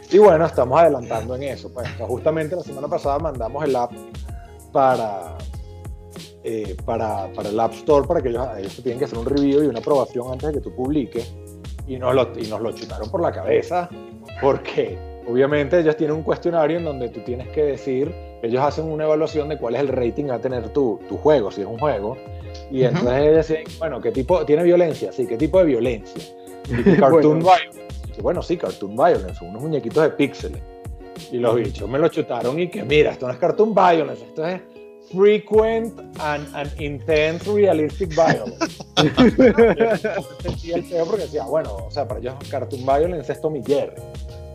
Y bueno, estamos adelantando en eso. Pues, justamente la semana pasada mandamos el app para, eh, para, para, el App Store para que ellos, ellos tienen que hacer un review y una aprobación antes de que tú publiques. Y nos lo, y nos lo chutaron por la cabeza porque obviamente ellos tienen un cuestionario en donde tú tienes que decir, ellos hacen una evaluación de cuál es el rating a tener tu, tu juego, si es un juego. Y entonces ellos dicen, bueno, ¿qué tipo? ¿Tiene violencia? Sí, ¿qué tipo de violencia? *laughs* cartoon violence bueno, sí, Cartoon Violence, unos muñequitos de píxeles. Y los bichos me lo chutaron y que, mira, esto no es Cartoon Violence, esto es Frequent and, Intense Realistic Violence. *laughs* sentía el feo porque decía, bueno, o sea, para ellos Cartoon Violence es Tommy Jerry.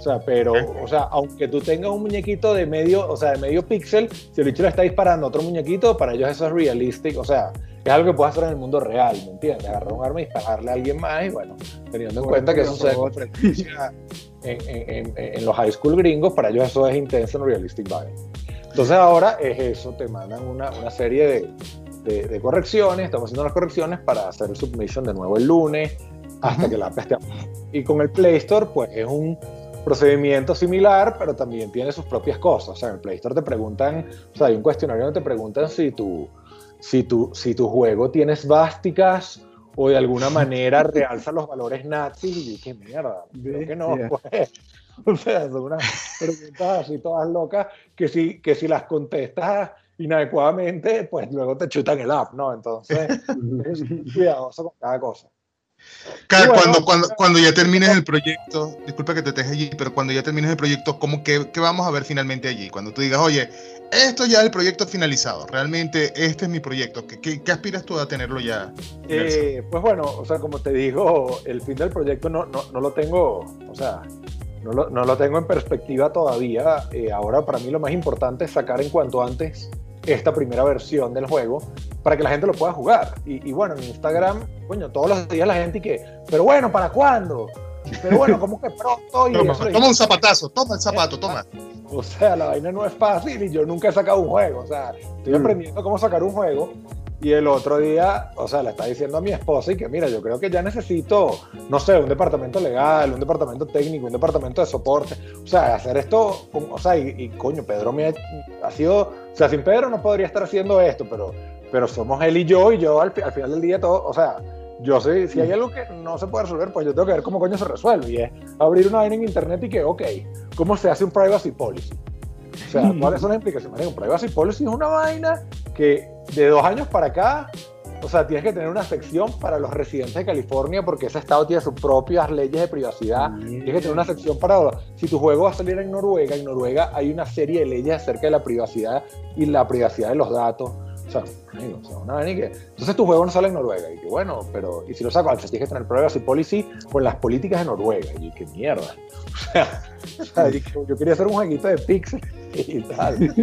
O sea, pero, o sea, aunque tú tengas un muñequito de medio, o sea, de medio píxel, si el bicho le está disparando a otro muñequito, para ellos eso es realistic, o sea, es algo que puedes hacer en el mundo real, ¿me entiendes? Agarrar un arma y dispararle a alguien más y bueno, teniendo en cuenta que eso se en, en, en, los high school gringos, para ellos eso es intenso en realistic violence. Entonces ahora es eso, te mandan una, una serie de, de, correcciones, estamos haciendo las correcciones para hacer el submission de nuevo el lunes, hasta que la app esté. Y con el Play Store, pues es un procedimiento similar, pero también tiene sus propias cosas. O sea, en el Play Store te preguntan, o sea, hay un cuestionario donde te preguntan si tu si tu, si tu juego tiene svásticas o de alguna manera *laughs* realza los valores nazis, y qué mierda, creo que no, pues. *laughs* O sea, son unas preguntas así todas locas que si, que si las contestas inadecuadamente, pues luego te chutan el app, ¿no? Entonces, *laughs* cuidadoso con cada cosa cuando, cuando, cuando, ya termines el proyecto, disculpa que te deje allí, pero cuando ya termines el proyecto, ¿cómo que, qué vamos a ver finalmente allí? Cuando tú digas, oye, esto ya es el proyecto finalizado, realmente este es mi proyecto, ¿qué, qué, aspiras tú a tenerlo ya? Eh, pues bueno, o sea, como te digo, el fin del proyecto no, no, no lo tengo, o sea, no lo, no lo tengo en perspectiva todavía. Eh, ahora para mí lo más importante es sacar en cuanto antes esta primera versión del juego para que la gente lo pueda jugar. Y, bueno, en Instagram, coño, todos los días la gente y que, pero bueno, ¿para cuándo? Pero bueno, ¿cómo que pronto? Y toma, un zapatazo, toma el zapato, toma. O sea, la vaina no es fácil y yo nunca he sacado un juego. O sea, estoy mm. aprendiendo cómo sacar un juego. Y el otro día, o sea, le está diciendo a mi esposa y que mira, yo creo que ya necesito, no sé, un departamento legal, un departamento técnico, un departamento de soporte. O sea, hacer esto, o sea, y, coño, Pedro me ha, sido, o sea, sin Pedro no podría estar haciendo esto, pero, pero somos él y yo, y yo al, al final del día todo, o sea, yo sé, si hay algo que no se puede resolver, pues yo tengo que ver cómo coño se resuelve. Y es abrir una vaina en internet y que, ok, ¿cómo se hace un privacy policy? O sea, *laughs* ¿cuáles son las implicaciones? Un privacy policy es una vaina que de dos años para acá, o sea, tienes que tener una sección para los residentes de California porque ese estado tiene sus propias leyes de privacidad. Tienes que tener una sección para si tu juego va a salir en Noruega, en Noruega hay una serie de leyes acerca de la privacidad y la privacidad de los datos. O sea, o sea una que, entonces tu juego no sale en Noruega. Y que bueno, pero ¿y si lo saco? Entonces tienes que tener privacy policy con las políticas de Noruega. Y qué mierda. O sea, yo quería hacer un jueguito de Pixel y tal. *laughs*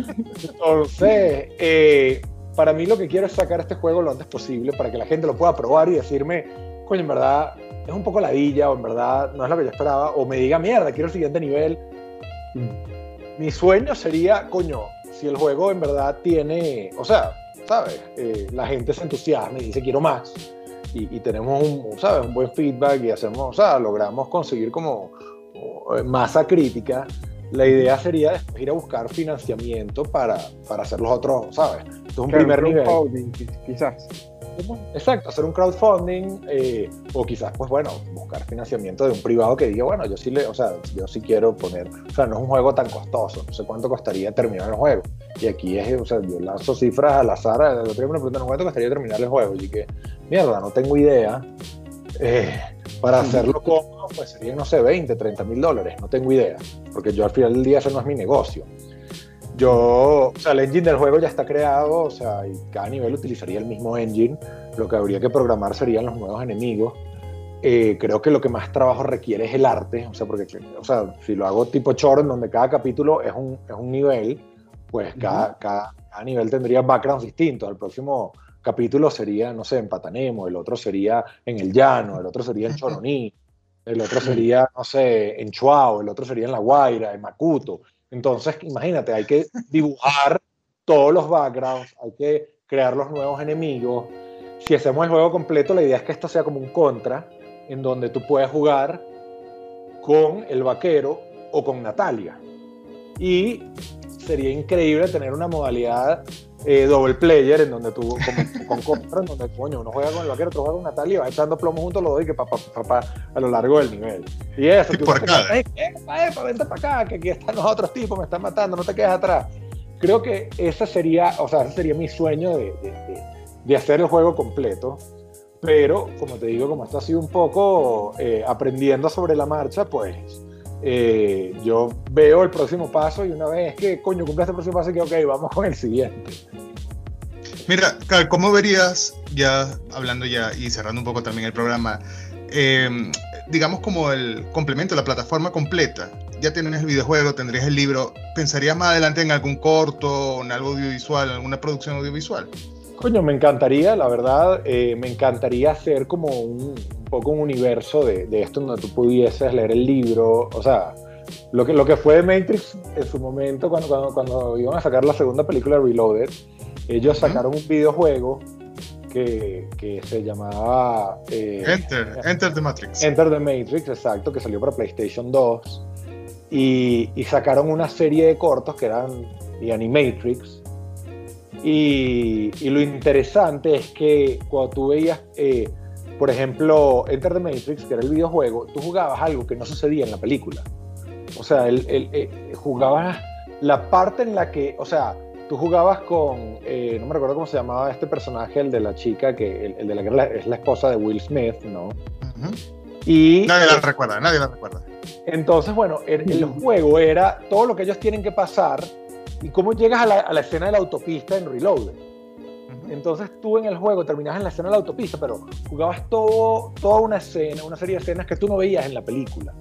Entonces, eh, para mí lo que quiero es sacar este juego lo antes posible para que la gente lo pueda probar y decirme, coño, en verdad es un poco ladilla o en verdad no es lo que yo esperaba, o me diga, mierda, quiero el siguiente nivel. Mm. Mi sueño sería, coño, si el juego en verdad tiene, o sea, ¿sabes? Eh, la gente se entusiasma y dice, quiero más. Y, tenemos un, ¿sabes? un buen feedback y hacemos, o sea, logramos conseguir como masa crítica la idea sería después ir a buscar financiamiento para, para hacer los otros, ¿sabes? es un primer nivel. Quizás. Exacto, hacer un crowdfunding eh, o quizás, pues bueno, buscar financiamiento de un privado que diga, bueno, yo sí le, o sea, yo sí quiero poner, o sea, no es un juego tan costoso, no sé cuánto costaría terminar el juego. Y aquí es, o sea, yo lanzo cifras al azar, el otro día me preguntan cuánto costaría terminar el juego. Y que, mierda, no tengo idea. Eh, para hacerlo cómodo, pues serían, no sé, 20, 30 mil dólares, no tengo idea, porque yo al final del día ese no es mi negocio. Yo, o sea, el engine del juego ya está creado, o sea, y cada nivel utilizaría el mismo engine. Lo que habría que programar serían los nuevos enemigos. Eh, creo que lo que más trabajo requiere es el arte, o sea, porque, o sea, si lo hago tipo en donde cada capítulo es un, es un nivel, pues cada, cada, nivel tendría backgrounds distintos. El próximo capítulo sería, no sé, en Patanemo, el otro sería en el llano, el otro sería en Choroní, el otro sería, no sé, en Chuao, el otro sería en La Guaira, en Macuto. Entonces, imagínate, hay que dibujar todos los backgrounds, hay que crear los nuevos enemigos. Si hacemos el juego completo, la idea es que esto sea como un contra, en donde tú puedes jugar con el vaquero o con Natalia. Y sería increíble tener una modalidad eh, double player en donde tú, como, con contra, en donde coño, uno juega con el vaquero, otro juega con Natalia y vas echando plomo juntos los dos y que papá, papá, a lo largo del nivel. Y eso, tú por acá. vente para acá, que aquí están los otros tipos, me están matando, no te quedes atrás. Creo que ese sería, o sea, ese sería mi sueño de, de, de, hacer el juego completo. Pero, como te digo, como esto ha sido un poco eh, aprendiendo sobre la marcha, pues eh, yo veo el próximo paso y una vez que, coño, cumpla este próximo paso, que ok, vamos con el siguiente. Mira, ¿cómo verías, ya hablando ya y cerrando un poco también el programa, em, digamos como el complemento, la plataforma completa? Ya tienes el videojuego, tendrías el libro, ¿pensarías más adelante en algún corto, en algo audiovisual, alguna producción audiovisual? Coño, me encantaría, la verdad, eh, me encantaría hacer como un, poco un universo de, de, esto donde tú pudieses leer el libro, o sea, lo que, lo que fue Matrix en su momento, cuando, cuando, cuando iban a sacar la segunda película Reloaded, ellos sacaron un videojuego que, que se llamaba... Eh, Enter, Enter the Matrix. Enter the Matrix, exacto, que salió para PlayStation 2. Y, y sacaron una serie de cortos que eran The Animatrix, y, lo interesante es que cuando tú veías, eh, por ejemplo, Enter the Matrix, que era el videojuego, tú jugabas algo que no sucedía en la película. O sea, el, eh, jugabas la parte en la que, o sea, tú jugabas con, eh, no me recuerdo cómo se llamaba este personaje, el de la chica, que el, de la que es la esposa de Will Smith, ¿no? y, nadie la recuerda, nadie la recuerda. Entonces, bueno, el, juego era todo lo que ellos tienen que pasar y cómo llegas a la, escena de la autopista en Reloaded. Entonces tú en el juego terminas en la escena de la autopista, pero jugabas todo, toda una escena, una serie de escenas que tú no veías en la película.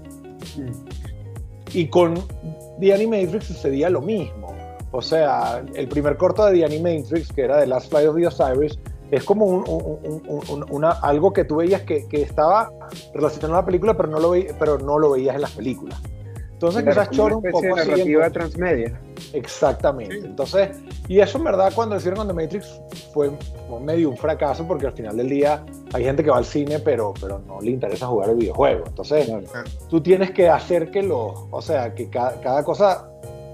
Y con The Animatrix sucedía lo mismo. O sea, el primer corto de The Animatrix, que era The Last Flight of the Osiris, es como un, una, algo que tú veías que, que, estaba relacionado a la película, pero no, lo pero no lo veías en las películas. Entonces quizás choro un poco narrativa transmedia. Exactamente. Entonces, y eso en verdad cuando hicieron The Matrix fue medio un fracaso porque al final del día hay gente que va al cine pero, pero no le interesa jugar el videojuego. Entonces, tú tienes que hacer que lo, o sea, que cada, cada cosa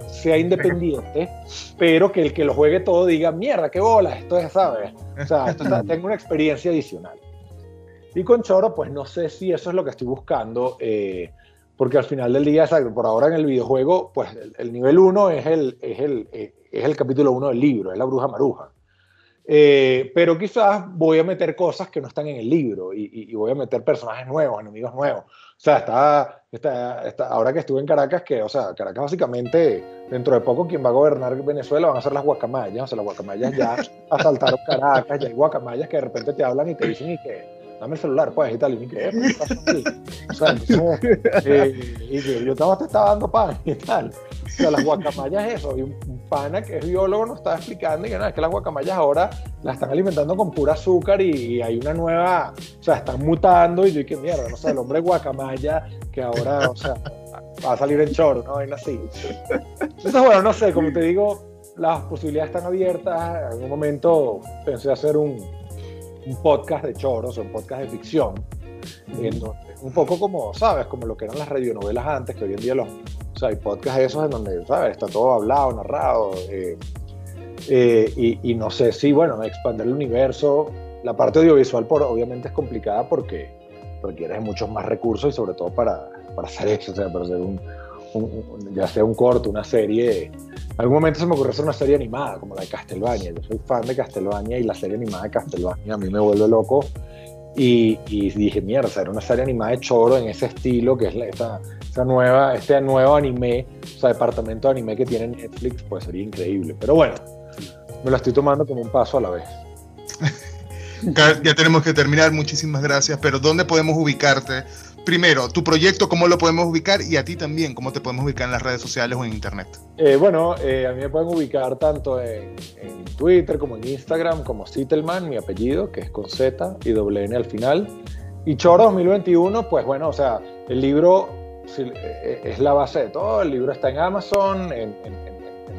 sea independiente, *laughs* pero que el que lo juegue todo diga, mierda, qué bola, esto es, ¿sabes? O sea, esto *laughs* tengo una experiencia adicional. Y con Choro, pues no sé si eso es lo que estoy buscando. Eh, porque al final del día, por ahora en el videojuego, pues el, nivel 1 es el, es, el, eh, es el capítulo 1 del libro, es la bruja maruja. Eh, pero quizás voy a meter cosas que no están en el libro y, voy a meter personajes nuevos, enemigos nuevos. O sea, está, está, está, ahora que estuve en Caracas, que, o sea, Caracas básicamente, dentro de poco, quien va a gobernar Venezuela van a ser las guacamayas. O sea, las guacamayas ya *laughs* asaltaron Caracas, ya hay guacamayas que de repente te hablan y te dicen y que dame el celular, pues, y tal, y que, ¿qué pasa *laughs* O sea, eh, y que yo te estaba dando pan y tal. O sea, las guacamayas es eso, y un, pana que es biólogo nos estaba explicando y que nada, es que las guacamayas ahora las están alimentando con pura azúcar y, hay una nueva, o sea, están mutando y yo dije, mierda, no sé, el hombre guacamaya que ahora, o sea, va a salir en short, ¿no? Y así. Entonces, bueno, no sé, como te digo, las posibilidades están abiertas. En algún momento pensé hacer un, un podcast de choros, un podcast de ficción, un poco como, ¿sabes? Como lo que eran las radionovelas antes, que hoy en día los, sea, hay podcasts esos en donde, ¿sabes? Está todo hablado, narrado. Eh, eh, y, y, no sé si, bueno, expandir el universo. La parte audiovisual, por, obviamente, es complicada porque requiere muchos más recursos y sobre todo para, para hacer eso, o sea, para hacer un, ya sea un corto, una serie. En algún momento se me ocurrió hacer una serie animada, como la de Castlevania. Yo soy fan de Castlevania y la serie animada de Castlevania a mí me vuelve loco. Y, dije, mierda, era una serie animada de choro en ese estilo, que es la, esta, nueva, este nuevo anime, o sea, departamento de anime que tiene Netflix, pues sería increíble. Pero bueno, me lo estoy tomando como un paso a la vez. *laughs* ya tenemos que terminar, muchísimas gracias, pero ¿dónde podemos ubicarte? Primero, tu proyecto, ¿cómo lo podemos ubicar? Y a ti también, ¿cómo te podemos ubicar en las redes sociales o en internet? Eh, bueno, eh, a mí me pueden ubicar tanto en, Twitter como en Instagram, como Citelman, mi apellido, que es con Z y doble N al final. Y Choro 2021, pues bueno, o sea, el libro eh, es la base de todo. El libro está en Amazon, en,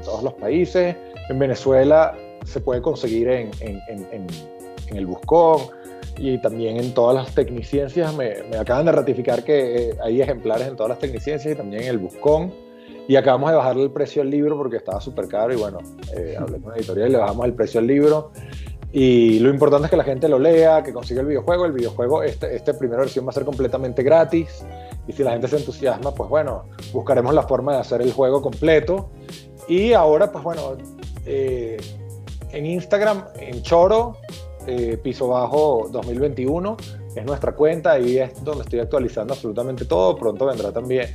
todos los países. En Venezuela se puede conseguir en, en el Buscón y también en todas las tecniciencias. Me, me acaban de ratificar que eh, hay ejemplares en todas las tecniciencias y también en el Buscón. Y acabamos de bajarle el precio al libro porque estaba súper caro y bueno, eh, *laughs* hablé con la editorial y le bajamos el precio al libro. Y lo importante es que la gente lo lea, que consiga el videojuego. El videojuego, este, esta primera versión va a ser completamente gratis. Y si la gente se entusiasma, pues bueno, buscaremos la forma de hacer el juego completo. Y ahora, pues bueno, eh, en Instagram, en Choro, eh, piso Bajo 2021, es nuestra cuenta, ahí es donde estoy actualizando absolutamente todo. Pronto vendrá también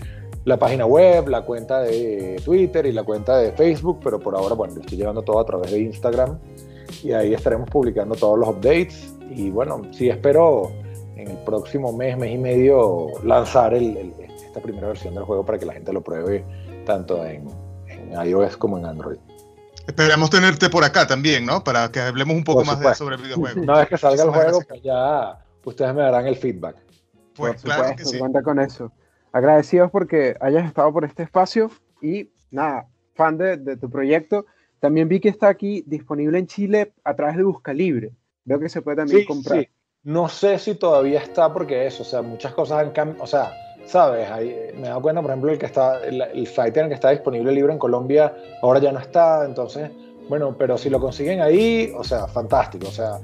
la página web, la cuenta de Twitter y la cuenta de Facebook, pero por ahora, bueno, estoy llevando todo a través de Instagram y ahí estaremos publicando todos los updates. Y bueno, sí espero en el próximo mes, mes y medio, lanzar esta primera versión del juego para que la gente lo pruebe tanto en iOS como en Android. Esperamos tenerte por acá también, ¿no? Para que hablemos un poco más de, sobre el videojuego. Una vez que salga el juego, pues ya ustedes me darán el feedback. Pues claro que sí. Cuenta con eso. Agradecidos porque hayas estado por este espacio y nada, fan de, de, tu proyecto. También vi que está aquí disponible en Chile a través de Busca Libre. Veo que se puede también comprar. Sí. No sé si todavía está porque eso, o sea, muchas cosas han cambiado, o sea, ¿sabes? Ahí, me he dado cuenta, por ejemplo, el que está, el, el Fighter que está disponible libre en Colombia, ahora ya no está, entonces, bueno, pero si lo consiguen ahí, o sea, fantástico, o sea,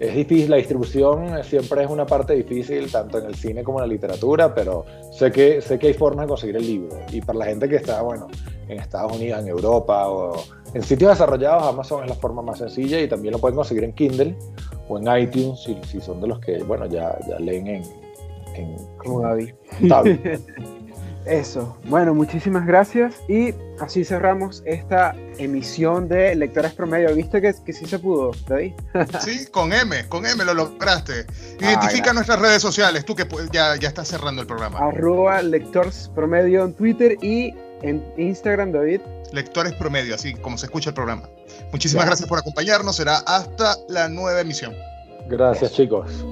es difícil, la distribución siempre es una parte difícil, tanto en el cine como en la literatura, pero sé que, sé que hay formas de conseguir el libro. Y para la gente que está, bueno, en Estados Unidos, en Europa o en sitios desarrollados, Amazon es la forma más sencilla y también lo pueden conseguir en Kindle o en iTunes si, si son de los que, bueno, ya, ya leen en, como David. *laughs* Eso. Bueno, muchísimas gracias. Y así cerramos esta emisión de Lectores Promedio. ¿Viste que, que sí se pudo, David? *laughs* sí, con M, con M lo lograste. Identifica nuestras redes sociales, tú que ya, ya estás cerrando el programa. Arroba Lectores Promedio en Twitter y en Instagram, David. Lectores Promedio, así como se escucha el programa. Muchísimas gracias por acompañarnos. Será hasta la nueva emisión. Gracias, chicos.